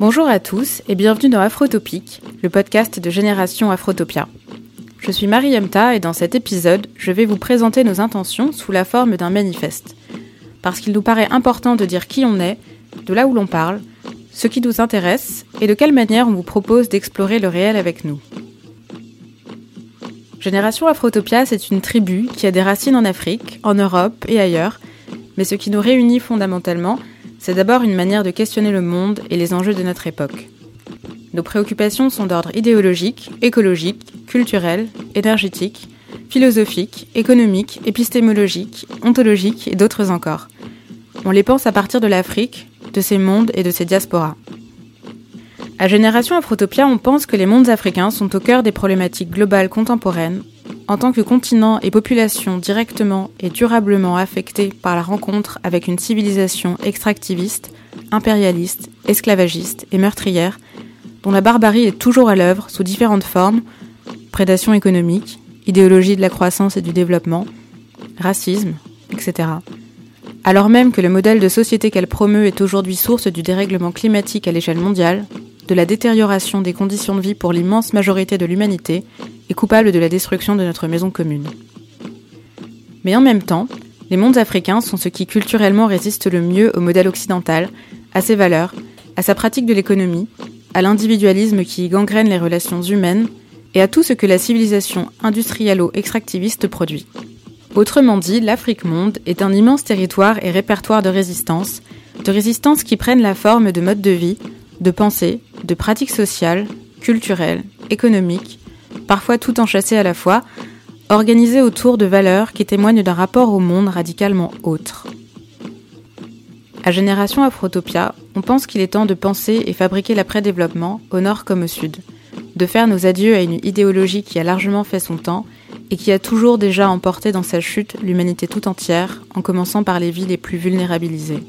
Bonjour à tous et bienvenue dans Afrotopique, le podcast de Génération Afrotopia. Je suis Marie Yemta et dans cet épisode, je vais vous présenter nos intentions sous la forme d'un manifeste. Parce qu'il nous paraît important de dire qui on est, de là où l'on parle, ce qui nous intéresse et de quelle manière on vous propose d'explorer le réel avec nous. Génération Afrotopia, c'est une tribu qui a des racines en Afrique, en Europe et ailleurs, mais ce qui nous réunit fondamentalement, c'est d'abord une manière de questionner le monde et les enjeux de notre époque. Nos préoccupations sont d'ordre idéologique, écologique, culturel, énergétique, philosophique, économique, épistémologique, ontologique et d'autres encore. On les pense à partir de l'Afrique, de ses mondes et de ses diasporas. À Génération Afrotopia, on pense que les mondes africains sont au cœur des problématiques globales contemporaines en tant que continent et population directement et durablement affectés par la rencontre avec une civilisation extractiviste, impérialiste, esclavagiste et meurtrière, dont la barbarie est toujours à l'œuvre sous différentes formes, prédation économique, idéologie de la croissance et du développement, racisme, etc. Alors même que le modèle de société qu'elle promeut est aujourd'hui source du dérèglement climatique à l'échelle mondiale, de la détérioration des conditions de vie pour l'immense majorité de l'humanité et coupable de la destruction de notre maison commune. Mais en même temps, les mondes africains sont ceux qui culturellement résistent le mieux au modèle occidental, à ses valeurs, à sa pratique de l'économie, à l'individualisme qui gangrène les relations humaines et à tout ce que la civilisation industriello-extractiviste produit. Autrement dit, l'Afrique monde est un immense territoire et répertoire de résistance, de résistance qui prennent la forme de modes de vie, de pensée, de pratiques sociales, culturelles, économiques, parfois tout enchâssées à la fois, organisées autour de valeurs qui témoignent d'un rapport au monde radicalement autre. À Génération Afrotopia, on pense qu'il est temps de penser et fabriquer l'après-développement, au nord comme au sud, de faire nos adieux à une idéologie qui a largement fait son temps et qui a toujours déjà emporté dans sa chute l'humanité tout entière, en commençant par les vies les plus vulnérabilisées.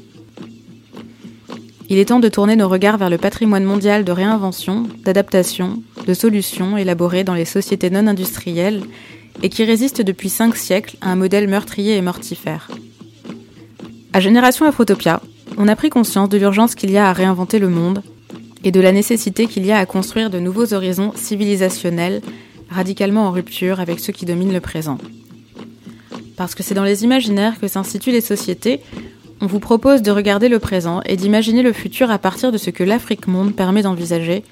Il est temps de tourner nos regards vers le patrimoine mondial de réinvention, d'adaptation, de solutions élaborées dans les sociétés non industrielles et qui résistent depuis cinq siècles à un modèle meurtrier et mortifère. À Génération Afrotopia, on a pris conscience de l'urgence qu'il y a à réinventer le monde et de la nécessité qu'il y a à construire de nouveaux horizons civilisationnels radicalement en rupture avec ceux qui dominent le présent. Parce que c'est dans les imaginaires que s'instituent les sociétés on vous propose de regarder le présent et d'imaginer le futur à partir de ce que l'Afrique monde permet d'envisager,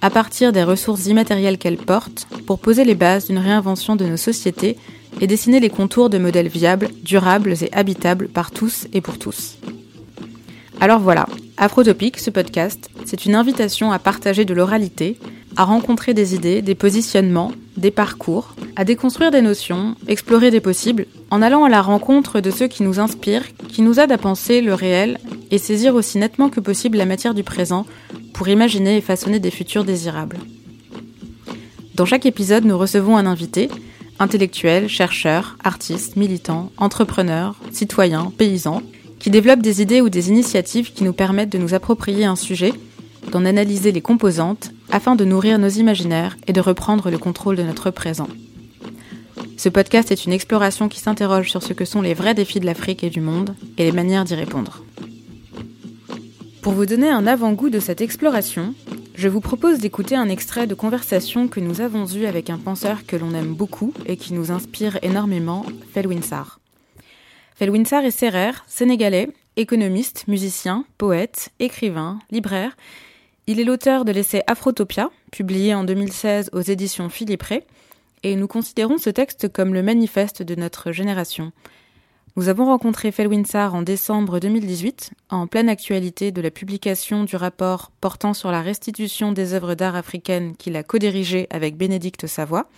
à partir des ressources immatérielles qu'elle porte, pour poser les bases d'une réinvention de nos sociétés et dessiner les contours de modèles viables, durables et habitables par tous et pour tous. Alors voilà, Afrotopique, ce podcast, c'est une invitation à partager de l'oralité, à rencontrer des idées, des positionnements, des parcours, à déconstruire des notions, explorer des possibles, en allant à la rencontre de ceux qui nous inspirent, qui nous aident à penser le réel et saisir aussi nettement que possible la matière du présent pour imaginer et façonner des futurs désirables. Dans chaque épisode, nous recevons un invité, intellectuel, chercheur, artiste, militant, entrepreneur, citoyen, paysan, qui développe des idées ou des initiatives qui nous permettent de nous approprier un sujet, d'en analyser les composantes afin de nourrir nos imaginaires et de reprendre le contrôle de notre présent. Ce podcast est une exploration qui s'interroge sur ce que sont les vrais défis de l'Afrique et du monde et les manières d'y répondre. Pour vous donner un avant-goût de cette exploration, je vous propose d'écouter un extrait de conversation que nous avons eue avec un penseur que l'on aime beaucoup et qui nous inspire énormément, Felwinsar. Felwinsar est serrère, sénégalais, économiste, musicien, poète, écrivain, libraire il est l'auteur de l'essai Afrotopia, publié en 2016 aux éditions Philippe Ray, et nous considérons ce texte comme le manifeste de notre génération. Nous avons rencontré Felwinsar en décembre 2018, en pleine actualité de la publication du rapport portant sur la restitution des œuvres d'art africaines qu'il a co-dirigé avec Bénédicte Savoie.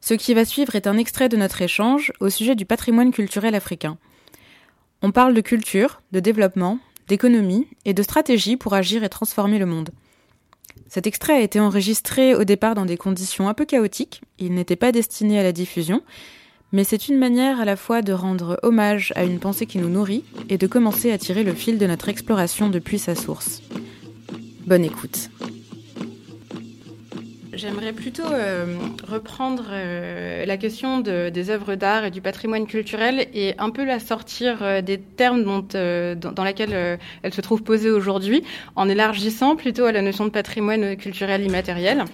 Ce qui va suivre est un extrait de notre échange au sujet du patrimoine culturel africain. On parle de culture, de développement, d'économie et de stratégie pour agir et transformer le monde. Cet extrait a été enregistré au départ dans des conditions un peu chaotiques, il n'était pas destiné à la diffusion, mais c'est une manière à la fois de rendre hommage à une pensée qui nous nourrit et de commencer à tirer le fil de notre exploration depuis sa source. Bonne écoute. J'aimerais plutôt euh, reprendre euh, la question des œuvres d'art et du patrimoine culturel et un peu la sortir euh, des termes dans, dans lesquels elle se trouve posée aujourd'hui, en élargissant plutôt à la notion de patrimoine culturel immatériel.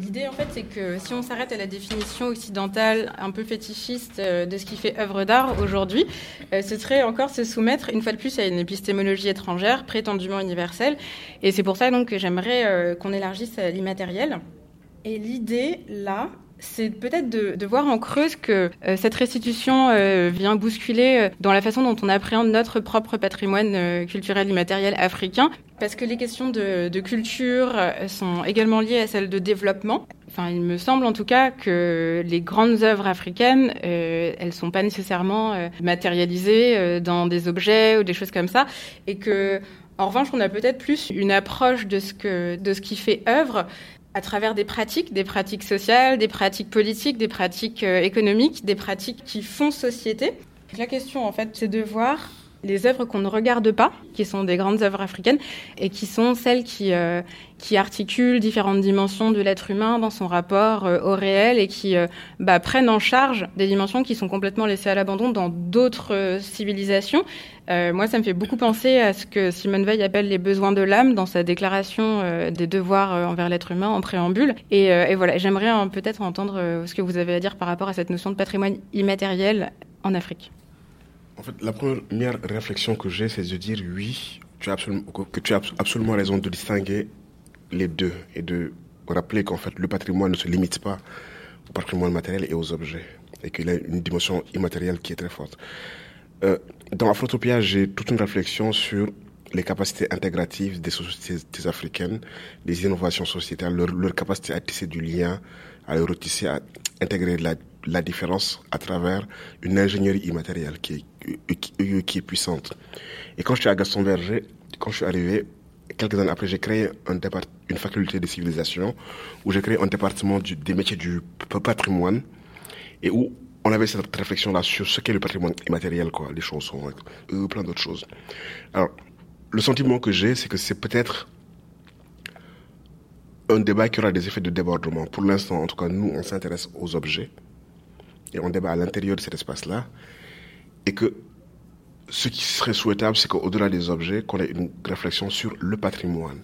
L'idée, en fait, c'est que si on s'arrête à la définition occidentale un peu fétichiste de ce qui fait œuvre d'art aujourd'hui, ce serait encore se soumettre, une fois de plus, à une épistémologie étrangère, prétendument universelle. Et c'est pour ça donc que j'aimerais qu'on élargisse l'immatériel. Et l'idée, là, c'est peut-être de, voir en creuse que euh, cette restitution euh, vient bousculer euh, dans la façon dont on appréhende notre propre patrimoine culturel immatériel africain, parce que les questions de, de, culture sont également liées à celles de développement. Enfin, il me semble en tout cas que les grandes œuvres africaines, elles sont pas nécessairement matérialisées dans des objets ou des choses comme ça, et que en revanche, on a peut-être plus une approche de ce que de ce qui fait œuvre à travers des pratiques, des pratiques sociales, des pratiques politiques, des pratiques euh, économiques, des pratiques qui font société. La question, en fait, c'est de voir les œuvres qu'on ne regarde pas, qui sont des grandes œuvres africaines, et qui sont celles qui, euh, qui articulent différentes dimensions de l'être humain dans son rapport euh, au réel et qui euh, bah, prennent en charge des dimensions qui sont complètement laissées à l'abandon dans d'autres civilisations. moi, ça me fait beaucoup penser à ce que Simone Veil appelle les besoins de l'âme dans sa déclaration des devoirs envers l'être humain en préambule. Et, et voilà, j'aimerais peut-être entendre ce que vous avez à dire par rapport à cette notion de patrimoine immatériel en Afrique. En fait, la première réflexion que j'ai, c'est de dire oui, que tu as absolument raison de distinguer les deux et de rappeler qu'en fait, le patrimoine ne se limite pas au patrimoine matériel et aux objets et qu'il a une dimension immatérielle qui est très forte. Euh, dans Afrotopia, j'ai toute une réflexion sur les capacités intégratives des sociétés africaines, les innovations sociétales, leur, leur capacité à tisser du lien, à le retisser, à intégrer la la différence à travers une ingénierie immatérielle qui est, qui, est puissante. Et quand je suis à Gaston Berger, quand je suis arrivé, quelques années après, j'ai créé un une faculté de civilisation où j'ai créé un département des métiers du patrimoine et où on avait cette réflexion-là sur ce qu'est le patrimoine immatériel, quoi, les chansons, euh, plein d'autres choses. Alors, le sentiment que j'ai, c'est que c'est peut-être un débat qui aura des effets de débordement. Pour l'instant, en tout cas, nous, on s'intéresse aux objets et on débat à l'intérieur de cet espace-là, et que ce qui serait souhaitable, c'est qu'au-delà des objets, qu'on ait une réflexion sur le patrimoine,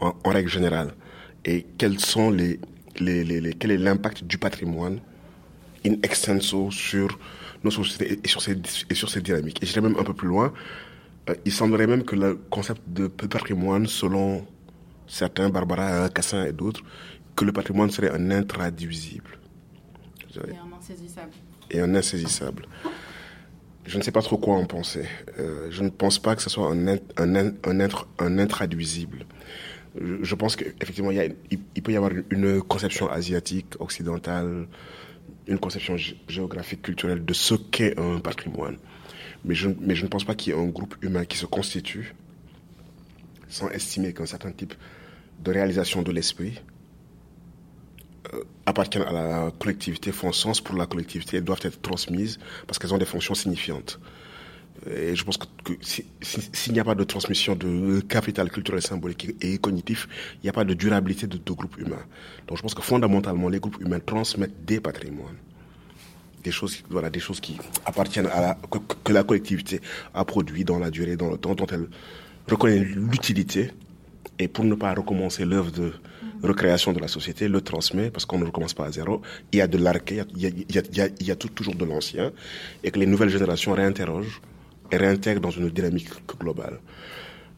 en, règle générale, et quels sont les, les, les, quel est l'impact du patrimoine in extenso sur nos sociétés et sur ces, et sur ces dynamiques. Et j'irais même un peu plus loin, euh, il semblerait même que le concept de patrimoine, selon certains, Barbara Cassin et d'autres, que le patrimoine serait un intraduisible. Et un insaisissable. Je ne sais pas trop quoi en penser. Euh, je ne pense pas que ce soit un, intraduisible. Je, pense qu'effectivement, il, il, peut y avoir une conception asiatique, occidentale, une conception géographique, culturelle de ce qu'est un patrimoine. Mais je, ne pense pas qu'il y ait un groupe humain qui se constitue sans estimer qu'un certain type de réalisation de l'esprit appartiennent à la collectivité, font sens pour la collectivité, elles doivent être transmises parce qu'elles ont des fonctions signifiantes. Et je pense que, s'il n'y a pas de transmission de capital culturel, symbolique et cognitif, il n'y a pas de durabilité de, de groupes humains. Donc je pense que fondamentalement, les groupes humains transmettent des patrimoines. Des choses, voilà, des choses qui appartiennent à la, que, que la collectivité a produit dans la durée, dans le temps, dont elle reconnaît l'utilité. Et pour ne pas recommencer l'œuvre de, recréation de la société, le transmet, parce qu'on ne recommence pas à zéro. Il y a de l'arché, il y a, toujours de l'ancien, et que les nouvelles générations réinterrogent et réintègrent dans une dynamique globale.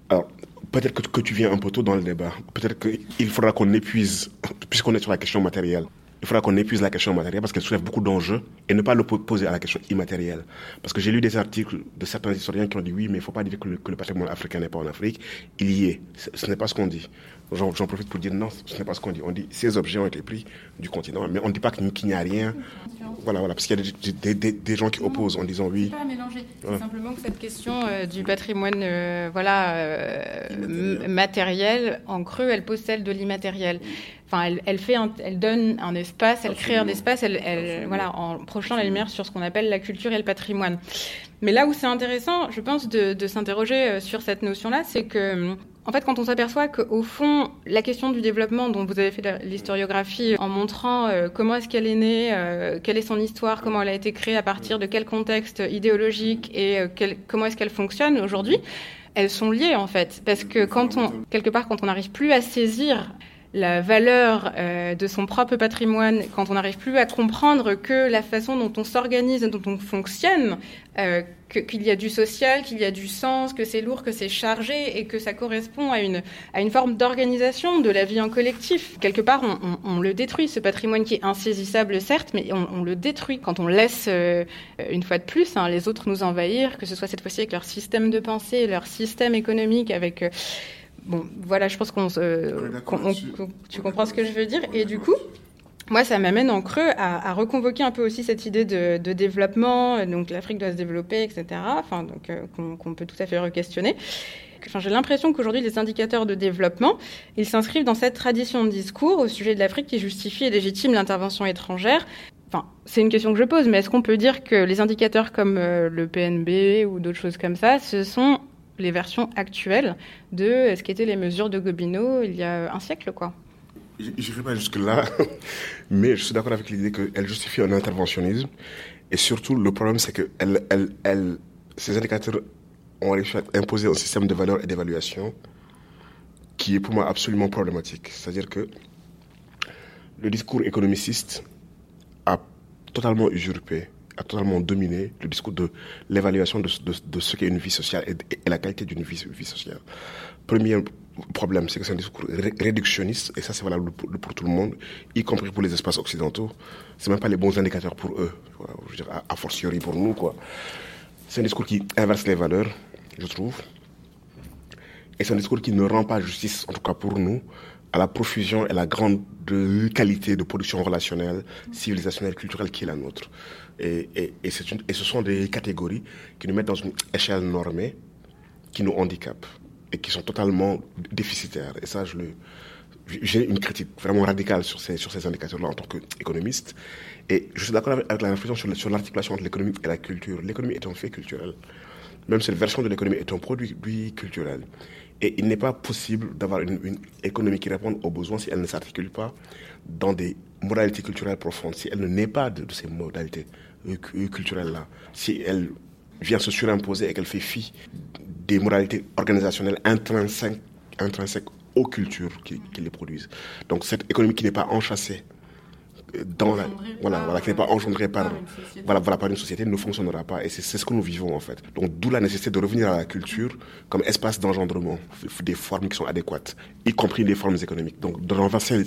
Alors, peut-être que, que, tu viens un peu tôt dans le débat. Peut-être qu'il faudra qu'on épuise, puisqu'on est sur la question matérielle, il faudra qu'on épuise la question matérielle parce qu'elle soulève beaucoup d'enjeux et ne pas le poser à la question immatérielle. Parce que j'ai lu des articles de certains historiens qui ont dit oui, mais il ne faut pas dire que le, patrimoine africain n'est pas en Afrique. Il y est. Ce n'est pas ce qu'on dit. J'en profite pour dire non, ce n'est pas ce qu'on dit. On dit ces objets ont été pris du continent, mais on ne dit pas qu'il n'y a rien. Voilà, voilà, parce qu'il y a des, gens qui opposent en disant oui. Pas mélanger. C'est simplement que cette question euh, du patrimoine, euh, voilà, euh, matériel, en creux, elle pose celle de l'immatériel. Enfin, elle, elle, fait, elle donne un espace, elle crée un espace, elle, elle, voilà, en projetant la lumière sur ce qu'on appelle la culture et le patrimoine. Mais là où c'est intéressant, je pense, de, de s'interroger sur cette notion-là, c'est que en fait, quand on s'aperçoit qu'au fond, la question du développement dont vous avez fait l'historiographie en montrant euh, comment est-ce qu'elle est née, euh, quelle est son histoire, comment elle a été créée, à partir de quel contexte idéologique et euh, comment est-ce qu'elle fonctionne aujourd'hui, elles sont liées en fait. Parce que quand on, quelque part, quand on n'arrive plus à saisir la valeur euh, de son propre patrimoine, quand on n'arrive plus à comprendre que la façon dont on s'organise, dont on fonctionne, euh, qu'il y a du social, qu'il y a du sens, que c'est lourd, que c'est chargé et que ça correspond à une, à une forme d'organisation de la vie en collectif. Quelque part, on, on, on, le détruit, ce patrimoine qui est insaisissable, certes, mais on, on le détruit quand on laisse, euh, une fois de plus, hein, les autres nous envahir, que ce soit cette fois-ci avec leur système de pensée, leur système économique, avec euh, Bon, voilà, je pense qu'on tu comprends ce que je veux dire? Et du coup, moi, ça m'amène en creux à, reconvoquer un peu aussi cette idée de, développement. Donc, l'Afrique doit se développer, etc. Enfin, donc euh, qu'on peut tout à fait re-questionner. Enfin, j'ai l'impression qu'aujourd'hui, les indicateurs de développement, ils s'inscrivent dans cette tradition de discours au sujet de l'Afrique qui justifie et légitime l'intervention étrangère. Enfin, c'est une question que je pose, mais est-ce qu'on peut dire que les indicateurs comme euh, le PNB ou d'autres choses comme ça, ce sont les versions actuelles de ce qu'étaient les mesures de Gobineau il y a un siècle, quoi? Je ne vais pas jusque-là, mais je suis d'accord avec l'idée qu'elle justifie un interventionnisme. Et surtout, le problème, c'est que ces indicateurs ont réussi à imposer un système de valeurs et d'évaluation qui est pour moi absolument problématique. C'est-à-dire que le discours économiciste a totalement usurpé a totalement dominé le discours de l'évaluation de, de, ce qu'est une vie sociale et, la qualité d'une vie, vie, sociale. Premier problème, c'est que c'est un discours réductionniste, et ça c'est valable pour, tout le monde, y compris pour les espaces occidentaux. C'est même pas les bons indicateurs pour eux, dire, a, fortiori pour nous, quoi. C'est un discours qui inverse les valeurs, je trouve. Et c'est un discours qui ne rend pas justice, en tout cas pour nous, à la profusion et la grande qualité de production relationnelle, civilisationnelle, culturelle qui est la nôtre. Et, et, ce sont des catégories qui nous mettent dans une échelle normée, qui nous handicapent et qui sont totalement déficitaires. Et ça, j'ai une critique vraiment radicale sur ces, sur ces indicateurs-là en tant qu'économiste. Et je suis d'accord avec la réflexion sur, l'articulation entre l'économie et la culture. L'économie est un fait culturel. Même cette version de l'économie est un produit culturel. Et il n'est pas possible d'avoir une, une, économie qui réponde aux besoins si elle ne s'articule pas dans des modalités culturelles profondes, si elle ne naît pas de, de ces modalités euh, culturelles-là, si elle vient se surimposer et qu'elle fait fi des moralités organisationnelles intrinsèques, intrinsèques aux cultures qui, qui les produisent. Donc cette économie qui n'est pas enchâssée dans la, voilà, voilà, qui n'est pas engendré par, voilà, voilà, par une société ne fonctionnera pas. Et c'est ce que nous vivons, en fait. Donc, d'où la nécessité de revenir à la culture comme espace d'engendrement des formes qui sont adéquates, y compris les formes économiques. Donc, de renverser,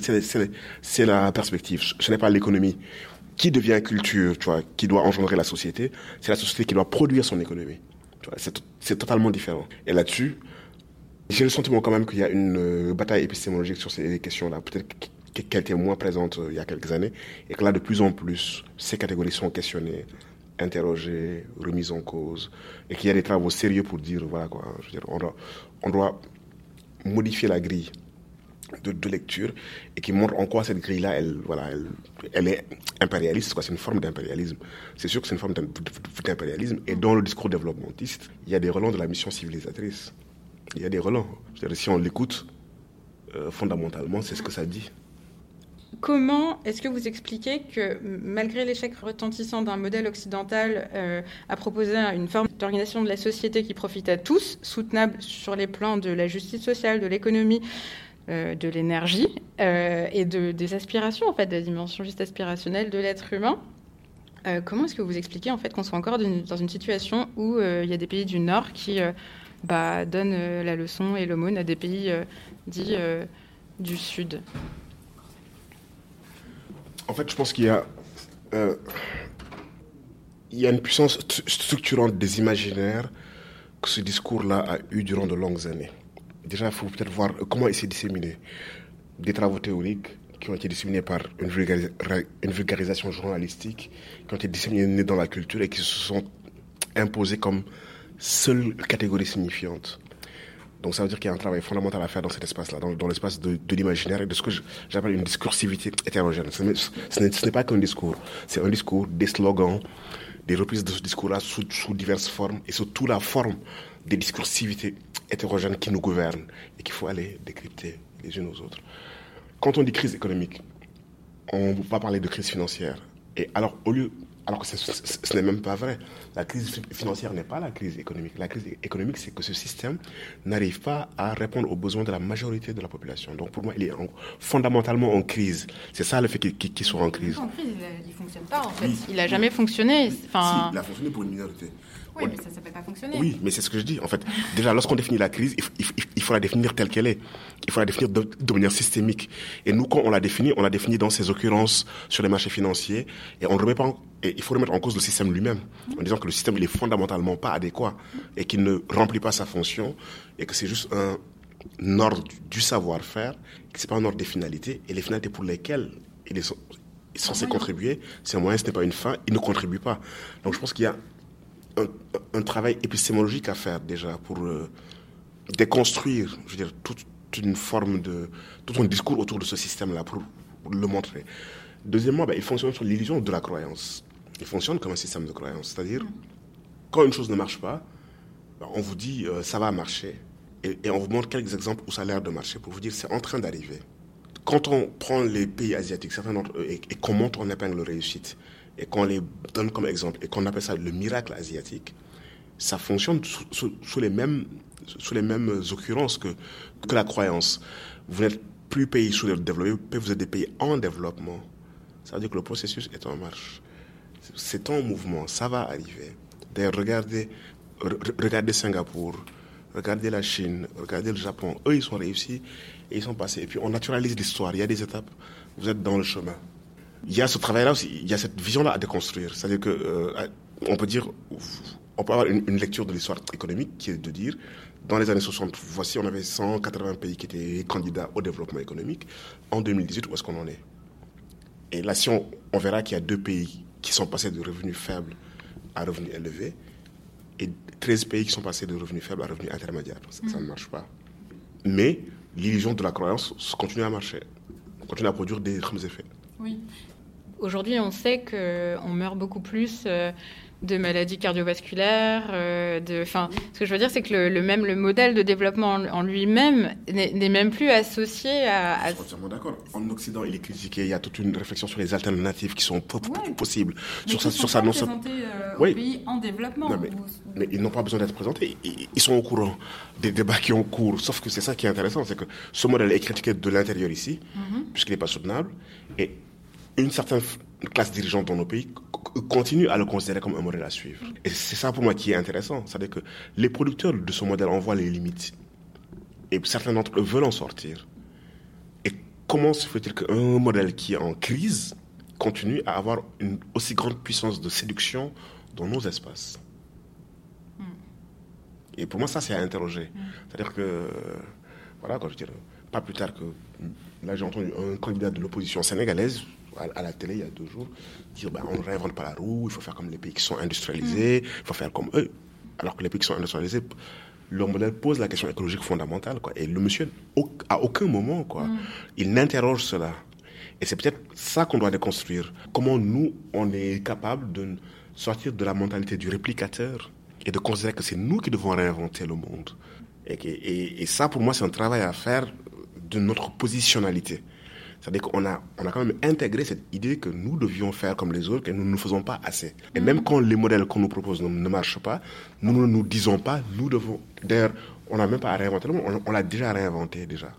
c'est la perspective. Ce n'est pas l'économie qui devient culture, tu vois, qui doit engendrer la société. C'est la société qui doit produire son économie. C'est totalement différent. Et là-dessus, j'ai le sentiment quand même qu'il y a une euh, bataille épistémologique sur ces questions-là. Peut-être qu'elle était moins présente euh, il y a quelques années, et que là, de plus en plus, ces catégories sont questionnées, interrogées, remises en cause, et qu'il y a des travaux sérieux pour dire, voilà quoi, je veux dire, on doit, on doit modifier la grille de, de, lecture et qui montre en quoi cette grille-là, elle, voilà, elle, est impérialiste, c'est une forme d'impérialisme. C'est sûr que c'est une forme d'impérialisme, et dans le discours développementiste, il y a des relents de la mission civilisatrice. Il y a des relents. -dire, si on l'écoute, euh, fondamentalement, c'est ce que ça dit. Comment est-ce que vous expliquez que malgré l'échec retentissant d'un modèle occidental euh, à proposer une forme d'organisation de la société qui profite à tous, soutenable sur les plans de la justice sociale, de l'économie, euh, de l'énergie euh, et de, des aspirations, en fait, de la dimension juste aspirationnelle de l'être humain, euh, comment est-ce que vous expliquez en fait qu'on soit encore dans une situation où il y a des pays du Nord qui bah, donnent la leçon et l'aumône à des pays dits du Sud? En fait, je pense qu'il y a une puissance structurante des imaginaires que ce discours-là a eu durant de longues années. Déjà, il faut peut-être voir comment il s'est disséminé. Des travaux théoriques qui ont été disséminés par une, vulgarisation journalistique, qui ont été disséminés dans la culture et qui se sont imposés comme seule catégorie signifiante. Donc ça veut dire qu'il y a un travail fondamental à faire dans cet espace-là, dans, l'espace de, l'imaginaire et de ce que j'appelle une discursivité hétérogène. Ce n'est pas qu'un discours, c'est un discours, des slogans, des reprises de ce discours-là sous, sous, diverses formes et surtout la forme des discursivités hétérogènes qui nous gouvernent et qu'il faut aller décrypter les unes aux autres. Quand on dit crise économique, on va parler de crise financière. Et alors, au lieu alors que ce n'est même pas vrai. La crise financière n'est pas la crise économique. La crise économique, c'est que ce système n'arrive pas à répondre aux besoins de la majorité de la population. Donc pour moi, il est fondamentalement en crise. C'est ça le fait qu'il soit en crise. En crise, il ne fonctionne pas en fait. Il n'a jamais fonctionné. Enfin... il a fonctionné pour une minorité. Oui, mais ça ne peut pas fonctionner. Oui, mais c'est ce que je dis. En fait, déjà, lorsqu'on définit la crise, il, faut la définir telle qu'elle est. Il faut la définir de, manière systémique. Et nous, quand on la définit, on la définit dans ses occurrences sur les marchés financiers. Et on remet pas et il faut remettre en cause le système lui-même, en disant que le système, il est fondamentalement pas adéquat et qu'il ne remplit pas sa fonction et que c'est juste un ordre du savoir-faire, que c'est pas un ordre des finalités. Et les finalités pour lesquelles il est censé contribuer, c'est un moyen, ce n'est pas une fin, il ne contribue pas. Donc je pense qu'il y a un, travail épistémologique à faire déjà pour euh, déconstruire, toute, une forme de, tout un discours autour de ce système-là pour, le montrer. Deuxièmement, ben, il fonctionne sur l'illusion de la croyance. Il fonctionne comme un système de croyance, c'est-à-dire quand une chose ne marche pas, ben, on vous dit euh, ça va marcher et, on vous montre quelques exemples où ça a l'air de marcher pour vous dire c'est en train d'arriver. Quand on prend les pays asiatiques, certains et, et qu'on montre en épingle réussite, et qu'on les donne comme exemple et qu'on appelle ça le miracle asiatique, ça fonctionne sous, les, mêmes, sous les mêmes occurrences que, que la croyance. Vous n'êtes plus pays sous-développés, vous êtes des pays en développement. Ça veut dire que le processus est en marche. C'est en mouvement, ça va arriver. D'ailleurs, regardez, regardez Singapour, regardez la Chine, regardez le Japon. Eux, ils sont réussis et ils sont passés. Et puis, on naturalise l'histoire. Il y a des étapes. Vous êtes dans le chemin il y a ce travail-là aussi, il y a cette vision-là à déconstruire. C'est-à-dire que euh, on peut dire, on peut avoir une, lecture de l'histoire économique qui est de dire, dans les années 60, voici, on avait 180 pays qui étaient candidats au développement économique. En 2018, où est-ce qu'on en est? Et là, si on, verra qu'il y a deux pays qui sont passés de revenus faibles à revenus élevés, et 13 pays qui sont passés de revenus faibles à revenus intermédiaires. Ça, ça ne marche pas. Mais l'illusion de la croyance continue à marcher, continue à produire des effets. Oui. Aujourd'hui, on sait qu'on meurt beaucoup plus euh, de maladies cardiovasculaires. Euh, de, enfin, ce que je veux dire, c'est que le, même le modèle de développement en, lui-même n'est même plus associé à. Je suis entièrement d'accord. En Occident, il est critiqué. Il y a toute une réflexion sur les alternatives qui sont possibles. sur ça, sur ça, non euh, oui. pays en développement. mais, ils n'ont pas besoin d'être présentés. Ils, sont au courant des débats qui ont cours. Sauf que c'est ça qui est intéressant, c'est que ce modèle est critiqué de l'intérieur ici, mm-hmm. puisqu'il n'est pas soutenable. Et une certaine classe dirigeante dans nos pays continue à le considérer comme un modèle à suivre. Et c'est ça pour moi qui est intéressant. C'est-à-dire que les producteurs de ce modèle en voient les limites. Et certains d'entre eux veulent en sortir. Et comment se fait-il qu'un modèle qui est en crise continue à avoir une aussi grande puissance de séduction dans nos espaces? Hmm. Et pour moi, ça, c'est à interroger. Hmm. C'est-à-dire que, voilà, quand je dis, pas plus tard que, là, j'ai entendu un candidat de l'opposition sénégalaise à, la télé il y a deux jours, dire ben, on ne réinvente pas la roue, il faut faire comme les pays qui sont industrialisés, mm. il faut faire comme eux. Alors que les pays qui sont industrialisés, leur modèle pose la question écologique fondamentale. Quoi. Et le monsieur, à aucun moment, quoi, mm. il n'interroge cela. Et c'est peut-être ça qu'on doit déconstruire. Comment nous, on est capable de sortir de la mentalité du réplicateur et de considérer que c'est nous qui devons réinventer le monde. Et, et ça, pour moi, c'est un travail à faire de notre positionnalité. C'est-à-dire qu'on a, on a quand même intégré cette idée que nous devions faire comme les autres, que nous ne faisons pas assez. Et même mm. quand les modèles qu'on nous propose ne, marchent pas, nous ne nous disons pas, nous devons. D'ailleurs, on n'a même pas à réinventer on, l'a déjà réinventé déjà,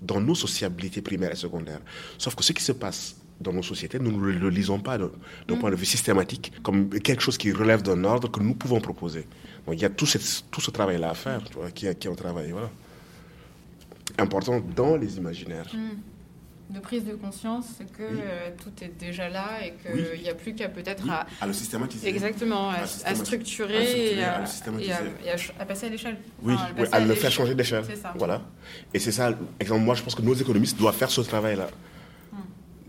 dans nos sociabilités primaires et secondaires. Sauf que ce qui se passe dans nos sociétés, nous ne le, lisons pas d'un mm. point de vue systématique, comme quelque chose qui relève d'un ordre que nous pouvons proposer. Donc il y a tout, tout ce travail-là à faire, tu vois, qui, qui est un travail voilà, important dans les imaginaires. Mm. De prise de conscience que euh, tout est déjà là et qu'il n'y a plus qu'à peut-être à, à, le systématiser. Exactement, à, à structurer, et, à, à, passer à l'échelle. Oui, à, le faire changer d'échelle. Voilà. Et c'est ça, exemple, moi je pense que nos économistes doivent faire ce travail-là.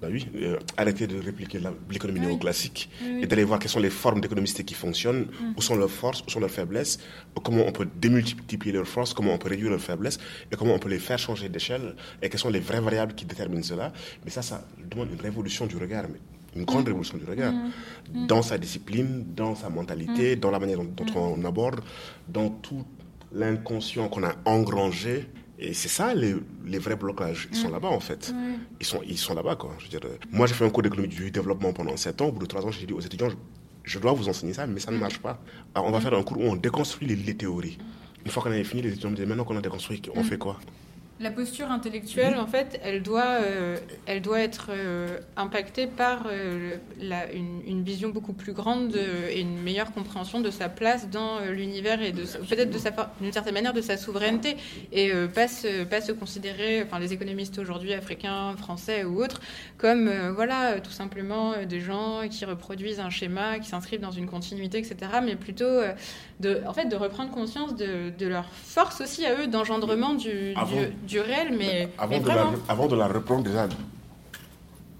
Bah oui, euh, arrêter de répliquer l'économie ah néoclassique et d'aller voir quelles sont les formes d'économie qui fonctionnent, mm. où sont leurs forces, où sont leurs faiblesses, comment on peut démultiplier leurs forces, comment on peut réduire leurs faiblesses et comment on peut les faire changer d'échelle et quelles sont les vraies variables qui déterminent cela. Mais ça, ça demande une révolution du regard. Mais une grande mm. révolution du regard, mm. dans sa discipline, dans sa mentalité, dans la manière dont, dont on aborde, dans tout l'inconscient qu'on a engrangé et c'est ça les, les, vrais blocages. Ils sont là-bas en fait. Ils sont, ils sont là-bas quoi. Je veux dire, euh, moi j'ai fait un cours d'économie du développement pendant 7 ans. Au bout de 3 ans, j'ai dit aux étudiants, je, dois vous enseigner ça, mais ça ne marche pas. Alors on va faire un cours où on déconstruit les, théories. Une fois qu'on avait fini, les étudiants me disaient, maintenant qu'on a déconstruit, on fait quoi? La posture intellectuelle, en fait, elle doit, euh, elle doit être euh, impactée par euh, une, vision beaucoup plus grande et une meilleure compréhension de sa place dans l'univers et peut-être d'une certaine manière de sa souveraineté et pas se, considérer, enfin les économistes aujourd'hui africains, français ou autres, comme voilà tout simplement des gens qui reproduisent un schéma, qui s'inscrivent dans une continuité, etc. Mais plutôt de, en fait, de reprendre conscience de, leur force aussi à eux d'engendrement du mais. Avant, de, la, avant de la reprendre déjà.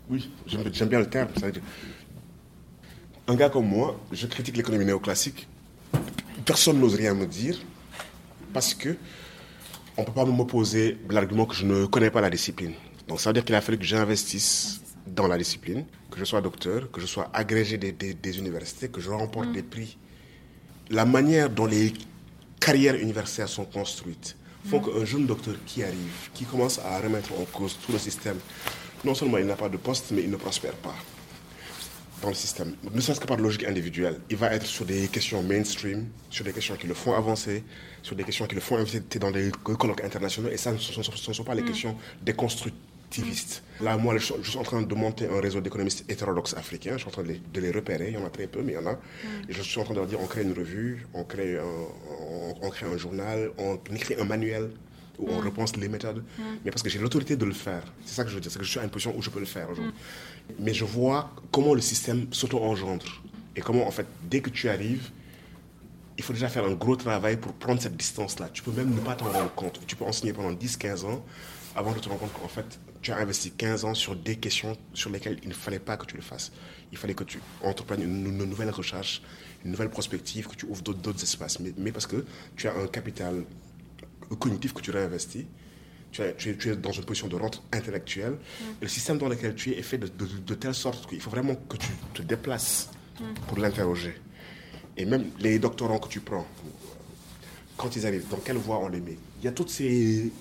Oui, j'aime bien le terme. un gars comme moi, je critique l'économie néoclassique. Personne n'ose rien me dire parce que on ne peut pas m'opposer l'argument que je ne connais pas la discipline. Donc ça veut dire qu'il a fallu que j'investisse dans la discipline, que je sois docteur, que je sois agrégé des, des, universités, que je remporte mm. des prix. La manière dont les carrières universitaires sont construites, font qu'un jeune docteur qui arrive, qui commence à remettre en cause tout le système, non seulement il n'a pas de poste, mais il ne prospère pas dans le système. Ne serait-ce que par logique individuelle. Il va être sur des questions mainstream, sur des questions qui le font avancer, sur des questions qui le font inviter dans des colloques internationaux. Et ça, ce ne sont, pas les mm. questions déconstruites Là, moi, je, suis en train de monter un réseau d'économistes hétérodoxes africains. Je suis en train de les, repérer. Il y en a très peu, mais il y en a. Mm. Et je suis en train de leur dire on crée une revue, on crée un, on, crée un journal, on écrit un manuel où on mm. repense les méthodes. Mm. Mais parce que j'ai l'autorité de le faire. C'est ça que je veux dire. C'est que je suis à une position où je peux le faire aujourd'hui. Mais je vois comment le système s'auto-engendre. Et comment, en fait, dès que tu arrives, il faut déjà faire un gros travail pour prendre cette distance-là. Tu peux même ne pas t'en rendre compte. Tu peux enseigner pendant 10-15 ans avant de te rendre compte qu'en fait, tu as investi 15 ans sur des questions sur lesquelles il ne fallait pas que tu le fasses. Il fallait que tu entreprennes une, nouvelle recherche, une nouvelle prospective, que tu ouvres d'autres espaces. Mais, parce que tu as un capital cognitif que tu réinvestis, tu, tu, es, tu es, dans une position de rente intellectuelle. Et le système dans lequel tu es est fait de, de, telle sorte qu'il faut vraiment que tu te déplaces pour l'interroger. Et même les doctorants que tu prends, quand ils arrivent, dans quelle voie on les met? Il y a toutes ces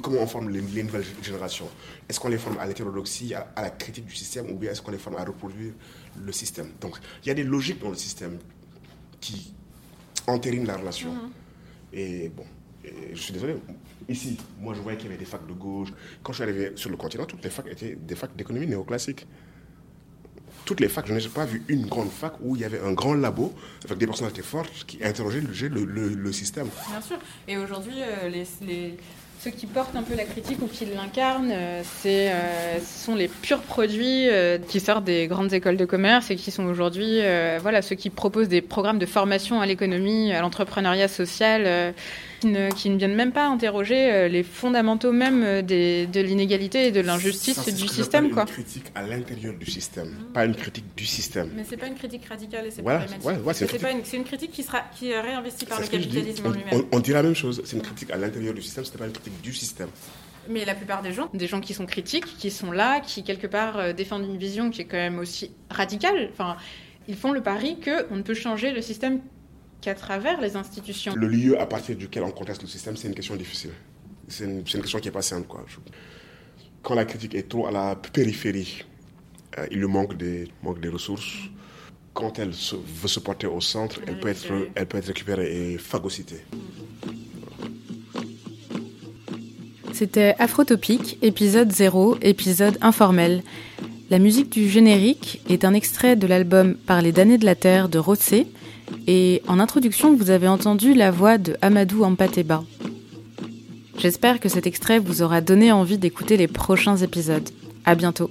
comment on forme les, nouvelles générations? Est-ce qu'on les forme à l'hétérodoxie, à, la critique du système, ou bien est-ce qu'on les forme à reproduire le système? Donc, il y a des logiques dans le système qui entérinent la relation. Mm-hmm. Et bon, je suis désolé, ici, moi je voyais qu'il y avait des facs de gauche. Quand je suis arrivé sur le continent, toutes les facs étaient des facs d'économie néoclassique toutes les facs, je n'ai pas vu une grande fac où il y avait un grand labo avec des personnalités fortes qui interrogeaient le, le, le système. Bien sûr. Et aujourd'hui, euh, les, les, ceux qui portent un peu la critique ou qui l'incarnent, euh, c'est, euh, ce sont les purs produits euh, qui sortent des grandes écoles de commerce et qui sont aujourd'hui, voilà, ceux qui proposent des programmes de formation à l'économie, à l'entrepreneuriat social qui ne, qui ne, viennent même pas interroger euh, les fondamentaux même euh, des, de l'inégalité et de l'injustice du système. C'est une critique à l'intérieur du système, pas une critique du système. Mais c'est pas une critique radicale et c'est voilà, ouais, c'est, une, une, critique qui, sera, qui est réinvestie par le capitalisme en lui-même. On, dit la même chose, c'est une critique à l'intérieur du système, ce n'est pas une critique du système. Mais la plupart des gens, des gens qui sont critiques, qui sont là, qui quelque part euh, défendent une vision qui est quand même aussi radicale, enfin, ils font le pari qu'on ne peut changer le système qu'à travers les institutions. Le lieu à partir duquel on conteste le système, c'est une question difficile. C'est une, question qui n'est pas simple. Quoi. Quand la critique est trop à la périphérie, euh, il lui manque des, manque des ressources. Quand elle veut se porter au centre, elle peut, être, elle peut être récupérée et phagocytée. C'était Afrotopique, épisode 0, épisode informel. La musique du générique est un extrait de l'album Par les damnés de la terre de Rossé, et en introduction, vous avez entendu la voix de Amadou Ampateba. J'espère que cet extrait vous aura donné envie d'écouter les prochains épisodes. À bientôt.